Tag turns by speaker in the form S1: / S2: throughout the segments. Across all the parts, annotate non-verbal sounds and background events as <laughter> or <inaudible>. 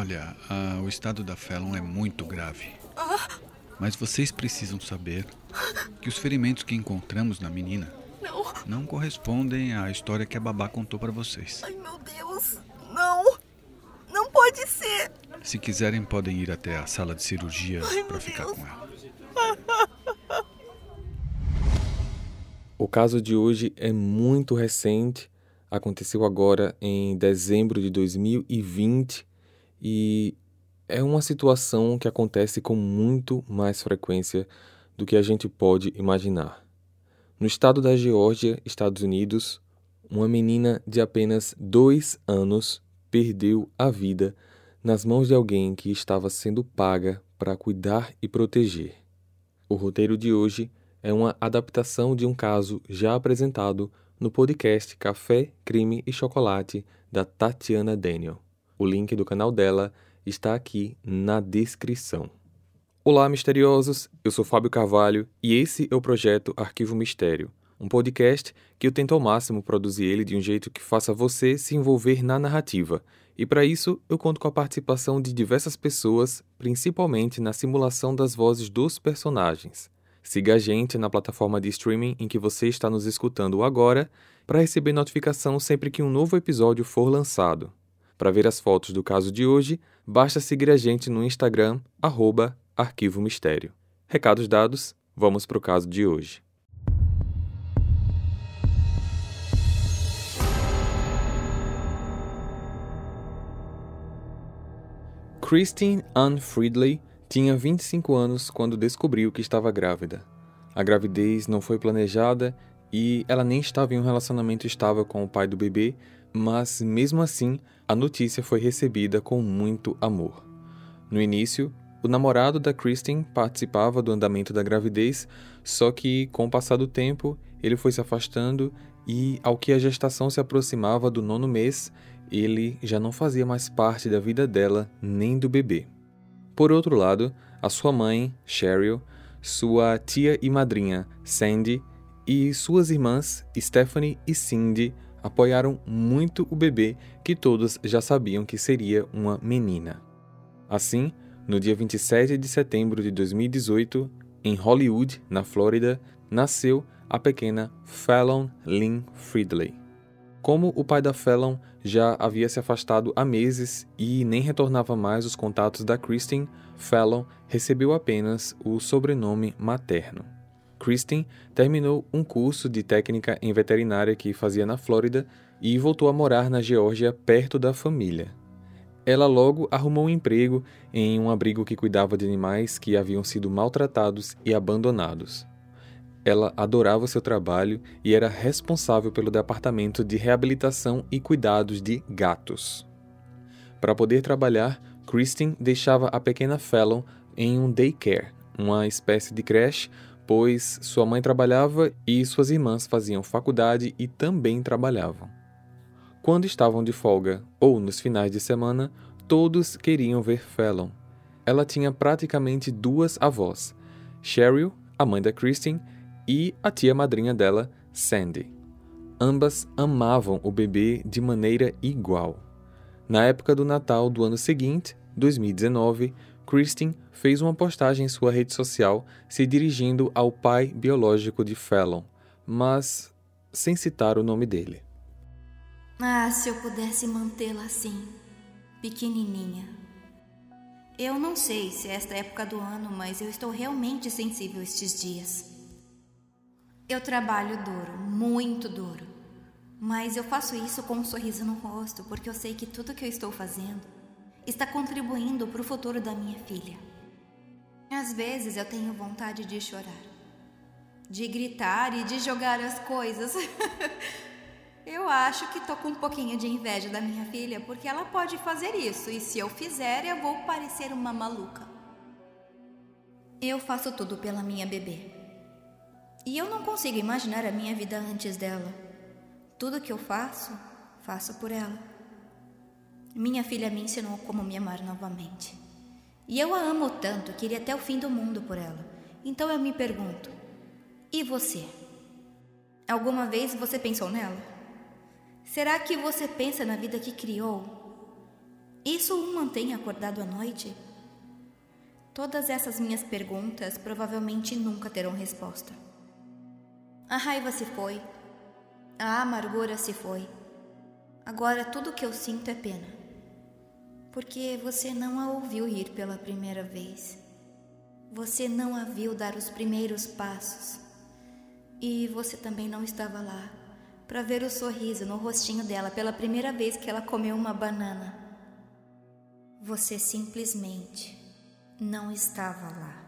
S1: Olha, o estado da Fallon é muito grave. Mas vocês precisam saber que os ferimentos que encontramos na menina
S2: não,
S1: não correspondem à história que a babá contou para vocês.
S2: Ai, meu Deus. Não. Não pode ser.
S1: Se quiserem, podem ir até a sala de cirurgia para ficar
S2: Deus.
S1: com ela.
S3: O caso de hoje é muito recente, aconteceu agora em dezembro de 2020 e é uma situação que acontece com muito mais frequência do que a gente pode imaginar. No estado da Geórgia, Estados Unidos, uma menina de apenas dois anos perdeu a vida nas mãos de alguém que estava sendo paga para cuidar e proteger. O roteiro de hoje é uma adaptação de um caso já apresentado no podcast Café, Crime e Chocolate da Tatiana Daniel. O link do canal dela está aqui na descrição. Olá, misteriosos! Eu sou Fábio Carvalho e esse é o projeto Arquivo Mistério, um podcast que eu tento ao máximo produzir ele de um jeito que faça você se envolver na narrativa. E para isso, eu conto com a participação de diversas pessoas, principalmente na simulação das vozes dos personagens. Siga a gente na plataforma de streaming em que você está nos escutando agora para receber notificação sempre que um novo episódio for lançado. Para ver as fotos do caso de hoje, basta seguir a gente no Instagram, arroba Arquivo Mistério. Recados dados, vamos para o caso de hoje. Christine Ann Friedley tinha 25 anos quando descobriu que estava grávida. A gravidez não foi planejada e ela nem estava em um relacionamento estável com o pai do bebê, mas mesmo assim a notícia foi recebida com muito amor. No início, o namorado da Kristen participava do andamento da gravidez, só que, com o passar do tempo, ele foi se afastando e, ao que a gestação se aproximava do nono mês, ele já não fazia mais parte da vida dela nem do bebê. Por outro lado, a sua mãe, Cheryl, sua tia e madrinha, Sandy, e suas irmãs, Stephanie e Cindy, apoiaram muito o bebê, que todos já sabiam que seria uma menina. Assim, no dia 27 de setembro de 2018, em Hollywood, na Flórida, nasceu a pequena Fallon Lynn Friedley. Como o pai da Fallon já havia se afastado há meses e nem retornava mais os contatos da Kristen, Fallon recebeu apenas o sobrenome materno. Kristen terminou um curso de técnica em veterinária que fazia na Flórida e voltou a morar na Geórgia perto da família. Ela logo arrumou um emprego em um abrigo que cuidava de animais que haviam sido maltratados e abandonados. Ela adorava seu trabalho e era responsável pelo departamento de reabilitação e cuidados de gatos. Para poder trabalhar, Christine deixava a pequena Fallon em um daycare, uma espécie de creche, pois sua mãe trabalhava e suas irmãs faziam faculdade e também trabalhavam. Quando estavam de folga ou nos finais de semana, todos queriam ver Fallon. Ela tinha praticamente duas avós, Cheryl, a mãe da Christine, e a tia madrinha dela, Sandy. Ambas amavam o bebê de maneira igual. Na época do Natal do ano seguinte, 2019, Christine fez uma postagem em sua rede social se dirigindo ao pai biológico de Fallon, mas sem citar o nome dele.
S4: Ah, se eu pudesse mantê-la assim, pequenininha. Eu não sei se é esta época do ano, mas eu estou realmente sensível estes dias. Eu trabalho duro, muito duro. Mas eu faço isso com um sorriso no rosto, porque eu sei que tudo que eu estou fazendo está contribuindo para o futuro da minha filha. Às vezes eu tenho vontade de chorar, de gritar e de jogar as coisas. <laughs> Eu acho que tô com um pouquinho de inveja da minha filha, porque ela pode fazer isso, e se eu fizer, eu vou parecer uma maluca. Eu faço tudo pela minha bebê. E eu não consigo imaginar a minha vida antes dela. Tudo que eu faço, faço por ela. Minha filha me ensinou como me amar novamente. E eu a amo tanto que iria até o fim do mundo por ela. Então eu me pergunto: e você? Alguma vez você pensou nela? Será que você pensa na vida que criou? Isso o mantém acordado à noite? Todas essas minhas perguntas provavelmente nunca terão resposta. A raiva se foi, a amargura se foi. Agora tudo que eu sinto é pena. Porque você não a ouviu rir pela primeira vez. Você não a viu dar os primeiros passos. E você também não estava lá para ver o sorriso no rostinho dela pela primeira vez que ela comeu uma banana. Você simplesmente não estava lá.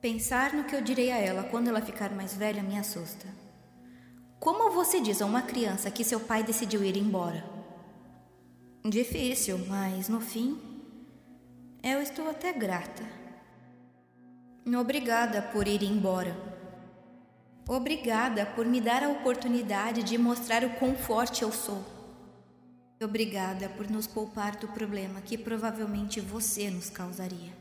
S4: Pensar no que eu direi a ela quando ela ficar mais velha me assusta. Como você diz a uma criança que seu pai decidiu ir embora? Difícil, mas no fim, eu estou até grata. Obrigada por ir embora. Obrigada por me dar a oportunidade de mostrar o quão forte eu sou. Obrigada por nos poupar do problema que provavelmente você nos causaria.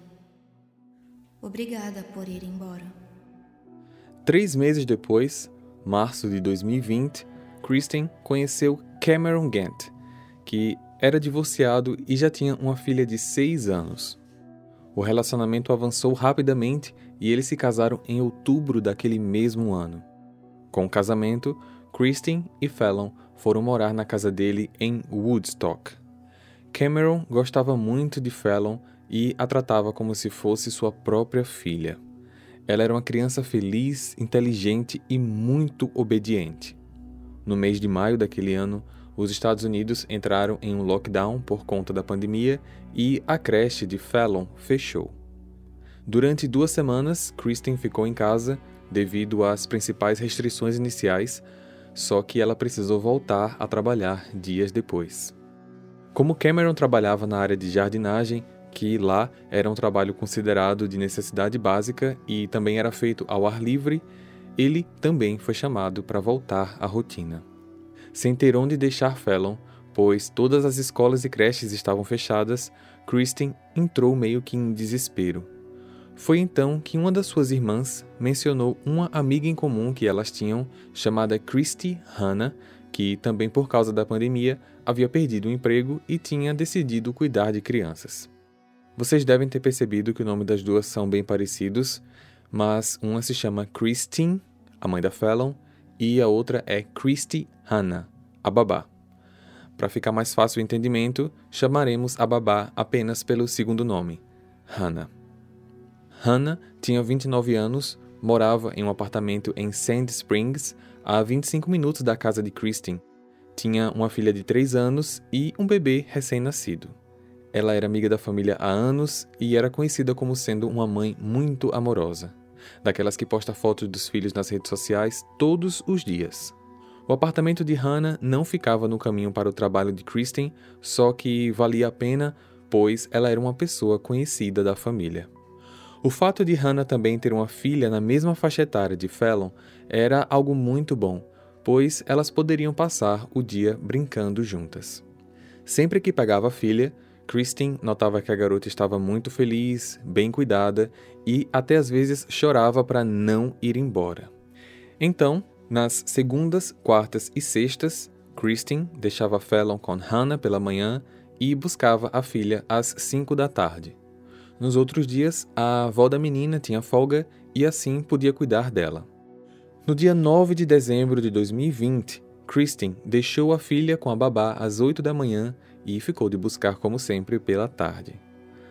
S4: Obrigada por ir embora.
S3: Três meses depois, março de 2020, Kristen conheceu Cameron Gant, que era divorciado e já tinha uma filha de seis anos. O relacionamento avançou rapidamente e eles se casaram em outubro daquele mesmo ano. Com o casamento, Kristen e Fallon foram morar na casa dele em Woodstock. Cameron gostava muito de Fallon e a tratava como se fosse sua própria filha. Ela era uma criança feliz, inteligente e muito obediente. No mês de maio daquele ano, os Estados Unidos entraram em um lockdown por conta da pandemia e a creche de Fallon fechou. Durante duas semanas, Kristen ficou em casa devido às principais restrições iniciais, só que ela precisou voltar a trabalhar dias depois. Como Cameron trabalhava na área de jardinagem, que lá era um trabalho considerado de necessidade básica e também era feito ao ar livre, ele também foi chamado para voltar à rotina. Sem ter onde deixar Fallon, pois todas as escolas e creches estavam fechadas, Kristen entrou meio que em desespero. Foi então que uma das suas irmãs mencionou uma amiga em comum que elas tinham, chamada Christy Hannah, que também por causa da pandemia havia perdido o emprego e tinha decidido cuidar de crianças. Vocês devem ter percebido que o nome das duas são bem parecidos, mas uma se chama Christine, a mãe da Fallon, e a outra é Christy Hannah, a babá. Para ficar mais fácil o entendimento, chamaremos a babá apenas pelo segundo nome, Hannah. Hannah tinha 29 anos, morava em um apartamento em Sand Springs, a 25 minutos da casa de Christine. Tinha uma filha de 3 anos e um bebê recém-nascido. Ela era amiga da família há anos e era conhecida como sendo uma mãe muito amorosa, daquelas que posta fotos dos filhos nas redes sociais todos os dias. O apartamento de Hannah não ficava no caminho para o trabalho de Kristen, só que valia a pena, pois ela era uma pessoa conhecida da família. O fato de Hannah também ter uma filha na mesma faixa etária de Fallon era algo muito bom, pois elas poderiam passar o dia brincando juntas. Sempre que pegava a filha, Christine notava que a garota estava muito feliz, bem cuidada e até às vezes chorava para não ir embora. Então, nas segundas, quartas e sextas, Christine deixava Fallon com Hannah pela manhã e buscava a filha às cinco da tarde. Nos outros dias, a avó da menina tinha folga e assim podia cuidar dela. No dia 9 de dezembro de 2020, Christine deixou a filha com a babá às 8 da manhã e ficou de buscar, como sempre, pela tarde.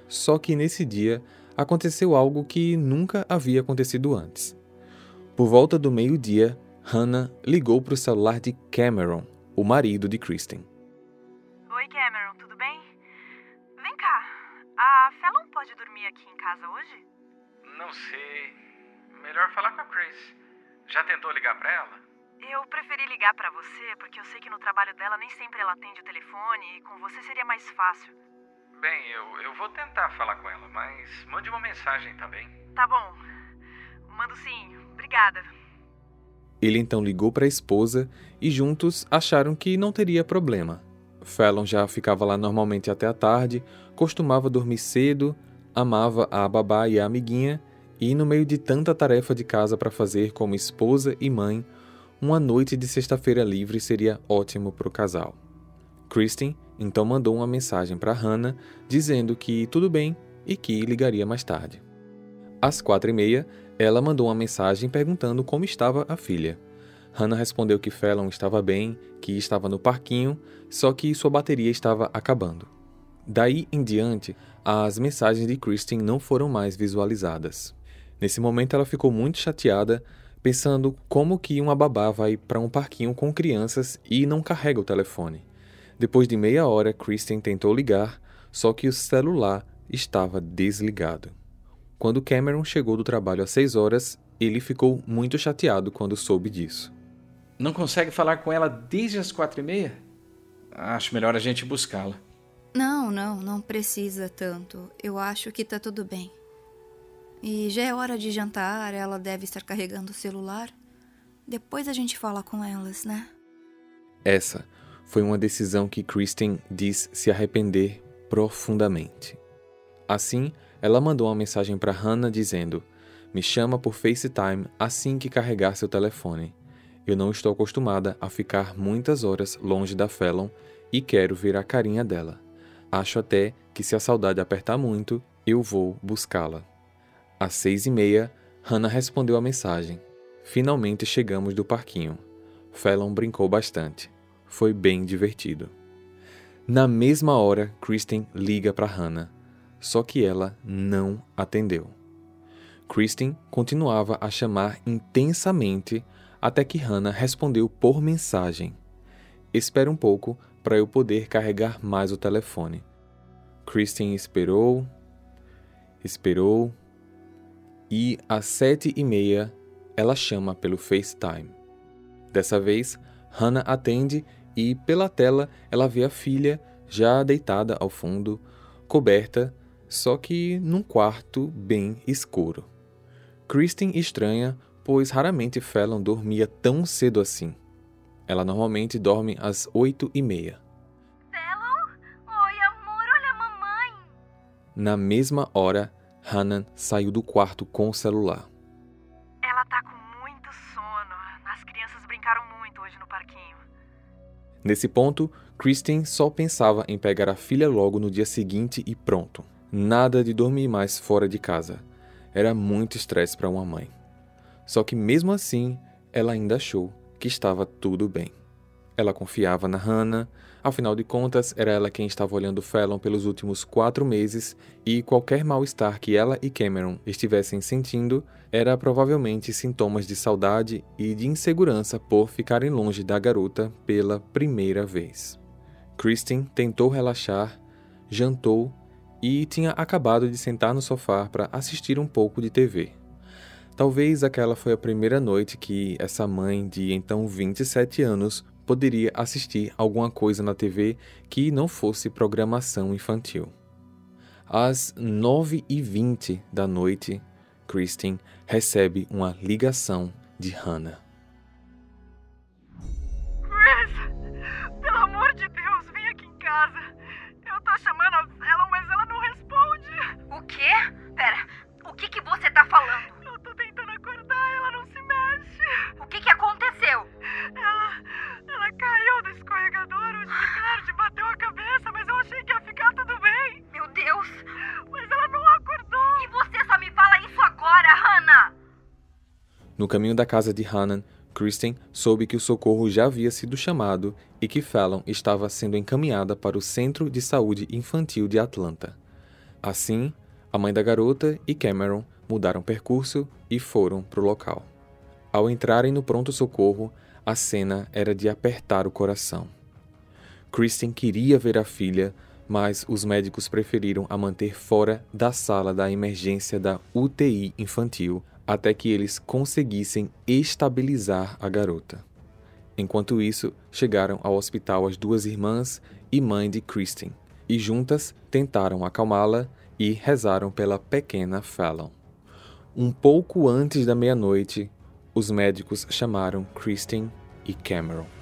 S3: Só que nesse dia aconteceu algo que nunca havia acontecido antes. Por volta do meio-dia, Hannah ligou para o celular de Cameron, o marido de Kristen.
S5: Oi, Cameron, tudo bem? Vem cá, a Fallon pode dormir aqui em casa hoje?
S6: Não sei. Melhor falar com a Chris. Já tentou ligar para ela?
S5: Eu preferi ligar para você porque eu sei que no trabalho dela nem sempre ela atende o telefone e com você seria mais fácil.
S6: Bem, eu, eu vou tentar falar com ela, mas mande uma mensagem também.
S5: Tá bom. Mando sim. Obrigada.
S3: Ele então ligou para a esposa e juntos acharam que não teria problema. Fallon já ficava lá normalmente até a tarde, costumava dormir cedo, amava a babá e a amiguinha, e no meio de tanta tarefa de casa para fazer como esposa e mãe, uma noite de sexta-feira livre seria ótimo para o casal. Kristen então mandou uma mensagem para Hannah dizendo que tudo bem e que ligaria mais tarde. Às quatro e meia, ela mandou uma mensagem perguntando como estava a filha. Hannah respondeu que Fallon estava bem, que estava no parquinho, só que sua bateria estava acabando. Daí em diante, as mensagens de Kristen não foram mais visualizadas. Nesse momento, ela ficou muito chateada, pensando como que uma babá vai para um parquinho com crianças e não carrega o telefone. Depois de meia hora, Kristen tentou ligar, só que o celular estava desligado. Quando Cameron chegou do trabalho às seis horas, ele ficou muito chateado quando soube disso.
S6: Não consegue falar com ela desde as quatro e meia? Acho melhor a gente buscá-la.
S4: Não, não, não precisa tanto. Eu acho que tá tudo bem. E já é hora de jantar, ela deve estar carregando o celular. Depois a gente fala com elas, né?
S3: Essa foi uma decisão que Kristen diz se arrepender profundamente. Assim, ela mandou uma mensagem para Hannah dizendo: Me chama por FaceTime assim que carregar seu telefone. Eu não estou acostumada a ficar muitas horas longe da Fallon e quero ver a carinha dela. Acho até que se a saudade apertar muito, eu vou buscá-la. Às seis e meia, Hannah respondeu a mensagem. Finalmente chegamos do parquinho. Fallon brincou bastante. Foi bem divertido. Na mesma hora, Kristen liga para Hannah, só que ela não atendeu. Kristen continuava a chamar intensamente até que Hannah respondeu por mensagem. Espera um pouco para eu poder carregar mais o telefone. Kristen esperou, esperou, e às sete e meia ela chama pelo FaceTime. Dessa vez, Hannah atende e, pela tela, ela vê a filha já deitada ao fundo, coberta, só que num quarto bem escuro. Kristen estranha, pois raramente Fallon dormia tão cedo assim. Ela normalmente dorme às oito e meia.
S5: Fallon? Oi, amor, olha a mamãe.
S3: Na mesma hora, Hannah saiu do quarto com o celular.
S5: Ela tá com muito sono. As crianças brincaram muito hoje no parquinho.
S3: Nesse ponto, Kristen só pensava em pegar a filha logo no dia seguinte e pronto. Nada de dormir mais fora de casa. Era muito estresse para uma mãe. Só que mesmo assim, ela ainda achou que estava tudo bem. Ela confiava na Hannah, afinal de contas, era ela quem estava olhando Fallon pelos últimos quatro meses e qualquer mal-estar que ela e Cameron estivessem sentindo era provavelmente sintomas de saudade e de insegurança por ficarem longe da garota pela primeira vez. Kristen tentou relaxar, jantou e tinha acabado de sentar no sofá para assistir um pouco de TV. Talvez aquela foi a primeira noite que essa mãe de então 27 anos poderia assistir alguma coisa na TV que não fosse programação infantil. Às 9h20 da noite, Kristen recebe uma ligação de Hannah.
S7: Deus!
S5: Mas ela não acordou.
S7: E você só me fala isso agora, Hannah!
S3: No caminho da casa de Hannah, Kristen soube que o socorro já havia sido chamado e que Fallon estava sendo encaminhada para o Centro de Saúde Infantil de Atlanta. Assim, a mãe da garota e Cameron mudaram percurso e foram para o local. Ao entrarem no pronto-socorro, a cena era de apertar o coração. Kristen queria ver a filha, mas os médicos preferiram a manter fora da sala da emergência da UTI infantil até que eles conseguissem estabilizar a garota. Enquanto isso, chegaram ao hospital as duas irmãs e mãe de Kristen, e juntas tentaram acalmá-la e rezaram pela pequena Fallon. Um pouco antes da meia-noite, os médicos chamaram Kristen e Cameron.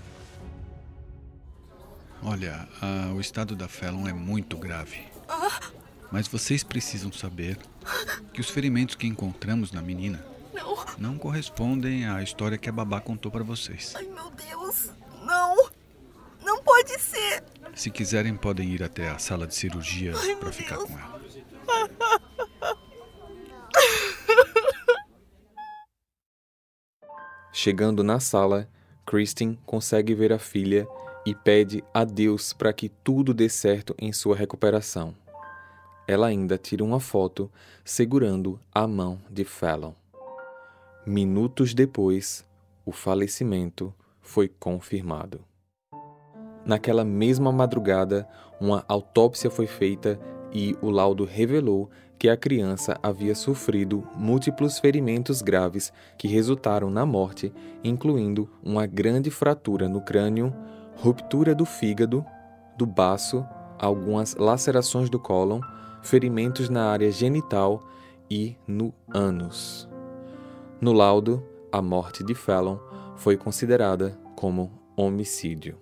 S1: Olha, ah, o estado da Fallon é muito grave. Mas vocês precisam saber que os ferimentos que encontramos na menina
S2: Não.
S1: não correspondem à história que a babá contou para vocês.
S2: Ai, meu Deus. Não. Não pode ser.
S1: Se quiserem, podem ir até a sala de cirurgia para ficar com ela.
S3: Chegando na sala, Kristen consegue ver a filha e pede a Deus para que tudo dê certo em sua recuperação. Ela ainda tira uma foto segurando a mão de Fallon. Minutos depois, o falecimento foi confirmado. Naquela mesma madrugada, uma autópsia foi feita e o laudo revelou que a criança havia sofrido múltiplos ferimentos graves que resultaram na morte, incluindo uma grande fratura no crânio, ruptura do fígado, do baço, algumas lacerações do cólon, ferimentos na área genital e no ânus. No laudo, a morte de Fallon foi considerada como homicídio.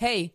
S8: Hey,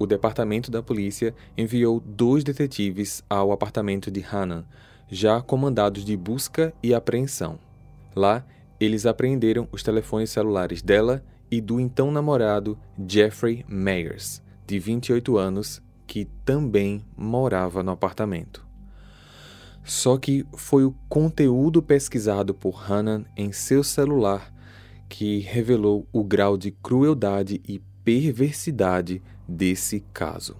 S3: O departamento da polícia enviou dois detetives ao apartamento de Hannah, já comandados de busca e apreensão. Lá, eles apreenderam os telefones celulares dela e do então namorado Jeffrey Meyers, de 28 anos, que também morava no apartamento. Só que foi o conteúdo pesquisado por Hannah em seu celular que revelou o grau de crueldade e perversidade desse caso.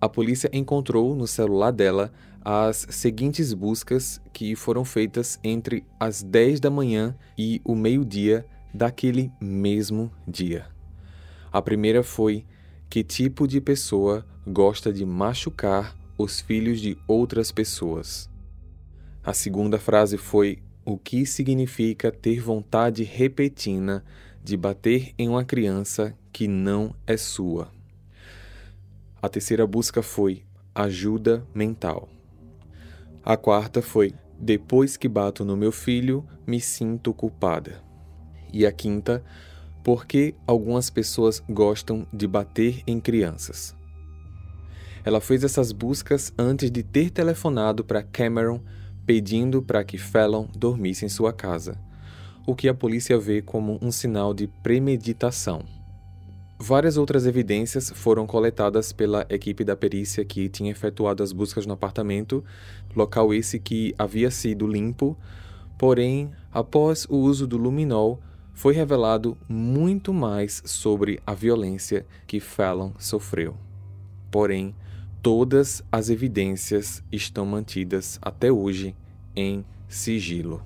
S3: A polícia encontrou no celular dela as seguintes buscas que foram feitas entre as 10 da manhã e o meio-dia daquele mesmo dia. A primeira foi: que tipo de pessoa gosta de machucar os filhos de outras pessoas? A segunda frase foi: o que significa ter vontade repentina de bater em uma criança que não é sua? A terceira busca foi ajuda mental. A quarta foi depois que bato no meu filho, me sinto culpada. E a quinta, porque algumas pessoas gostam de bater em crianças. Ela fez essas buscas antes de ter telefonado para Cameron pedindo para que Fallon dormisse em sua casa, o que a polícia vê como um sinal de premeditação. Várias outras evidências foram coletadas pela equipe da perícia que tinha efetuado as buscas no apartamento, local esse que havia sido limpo, porém, após o uso do luminol, foi revelado muito mais sobre a violência que Fallon sofreu. Porém, todas as evidências estão mantidas até hoje em sigilo.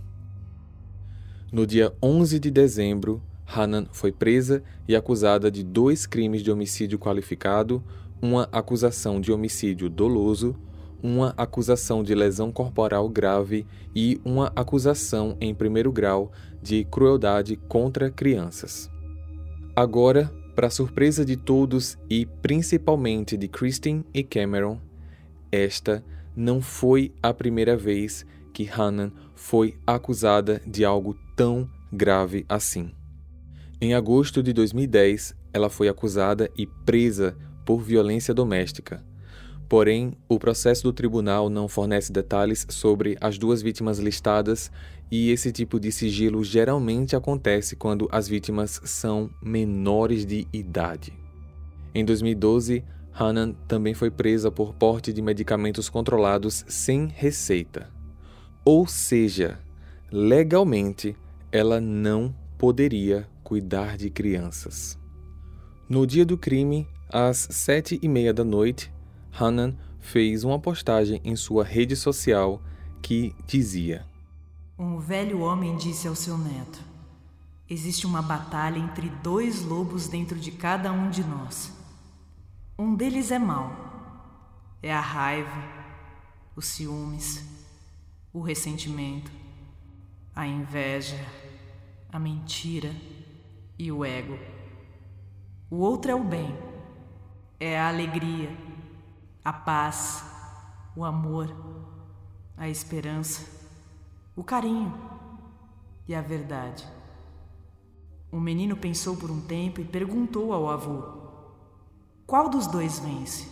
S3: No dia 11 de dezembro, Hanan foi presa e acusada de dois crimes de homicídio qualificado, uma acusação de homicídio doloso, uma acusação de lesão corporal grave e uma acusação em primeiro grau de crueldade contra crianças. Agora, para surpresa de todos e principalmente de Kristen e Cameron, esta não foi a primeira vez que Hannah foi acusada de algo tão grave assim. Em agosto de 2010, ela foi acusada e presa por violência doméstica. Porém, o processo do tribunal não fornece detalhes sobre as duas vítimas listadas e esse tipo de sigilo geralmente acontece quando as vítimas são menores de idade. Em 2012, Hanan também foi presa por porte de medicamentos controlados sem receita. Ou seja, legalmente, ela não poderia cuidar de crianças. No dia do crime, às sete e meia da noite, Hanan fez uma postagem em sua rede social que dizia:
S9: um velho homem disse ao seu neto: Existe uma batalha entre dois lobos dentro de cada um de nós. Um deles é mau. É a raiva, os ciúmes, o ressentimento, a inveja, a mentira e o ego. O outro é o bem. É a alegria, a paz, o amor, a esperança, o carinho e a verdade. O menino pensou por um tempo e perguntou ao avô: Qual dos dois vence?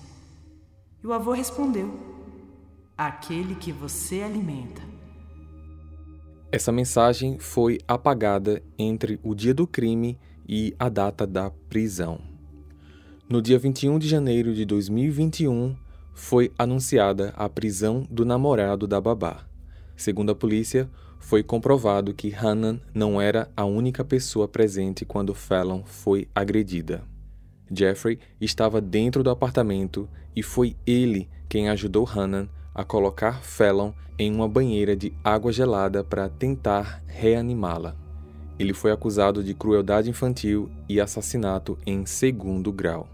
S9: E o avô respondeu: Aquele que você alimenta.
S3: Essa mensagem foi apagada entre o dia do crime e a data da prisão. No dia 21 de janeiro de 2021, foi anunciada a prisão do namorado da babá. Segundo a polícia, foi comprovado que Hanan não era a única pessoa presente quando Fallon foi agredida. Jeffrey estava dentro do apartamento e foi ele quem ajudou Hanan a colocar Fallon em uma banheira de água gelada para tentar reanimá-la. Ele foi acusado de crueldade infantil e assassinato em segundo grau.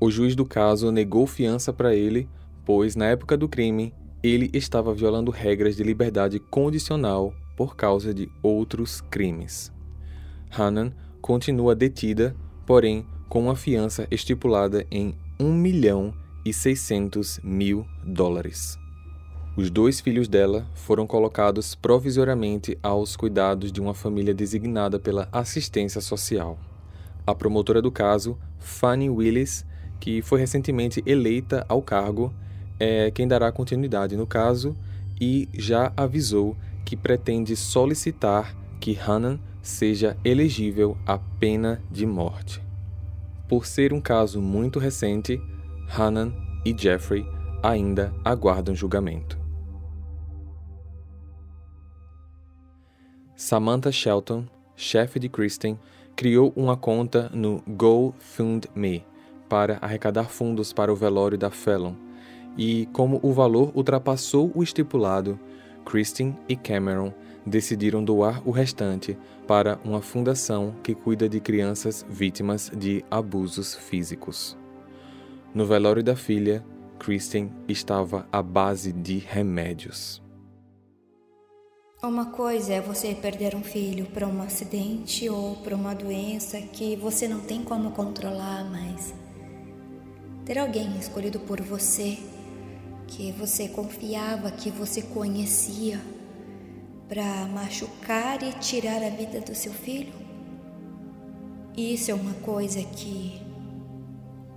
S3: O juiz do caso negou fiança para ele, pois na época do crime ele estava violando regras de liberdade condicional por causa de outros crimes. Hanan continua detida, porém com uma fiança estipulada em 1 milhão e 600 mil dólares. Os dois filhos dela foram colocados provisoriamente aos cuidados de uma família designada pela assistência social. A promotora do caso, Fanny Willis, que foi recentemente eleita ao cargo, é quem dará continuidade no caso e já avisou que pretende solicitar que Hanan seja elegível à pena de morte. Por ser um caso muito recente, Hanan e Jeffrey ainda aguardam julgamento. Samantha Shelton, chefe de Kristen, criou uma conta no GoFundMe para arrecadar fundos para o velório da Fallon, e como o valor ultrapassou o estipulado, Kristen e Cameron decidiram doar o restante para uma fundação que cuida de crianças vítimas de abusos físicos. No velório da filha, Kristen estava à base de remédios.
S4: Uma coisa é você perder um filho para um acidente ou para uma doença que você não tem como controlar, mas ter alguém escolhido por você, que você confiava, que você conhecia, para machucar e tirar a vida do seu filho? Isso é uma coisa que